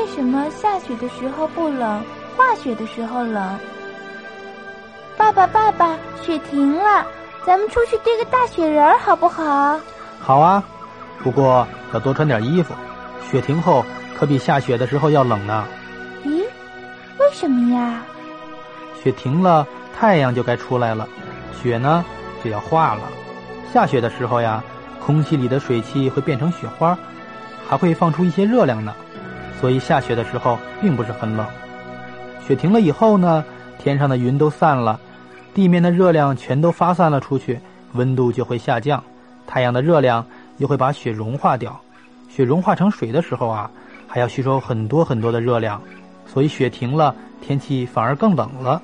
为什么下雪的时候不冷，化雪的时候冷？爸爸，爸爸，雪停了，咱们出去堆个大雪人儿好不好？好啊，不过要多穿点衣服。雪停后可比下雪的时候要冷呢。咦，为什么呀？雪停了，太阳就该出来了，雪呢就要化了。下雪的时候呀，空气里的水汽会变成雪花，还会放出一些热量呢，所以下雪的时候并不是很冷。雪停了以后呢，天上的云都散了，地面的热量全都发散了出去，温度就会下降，太阳的热量又会把雪融化掉。雪融化成水的时候啊，还要吸收很多很多的热量，所以雪停了，天气反而更冷了。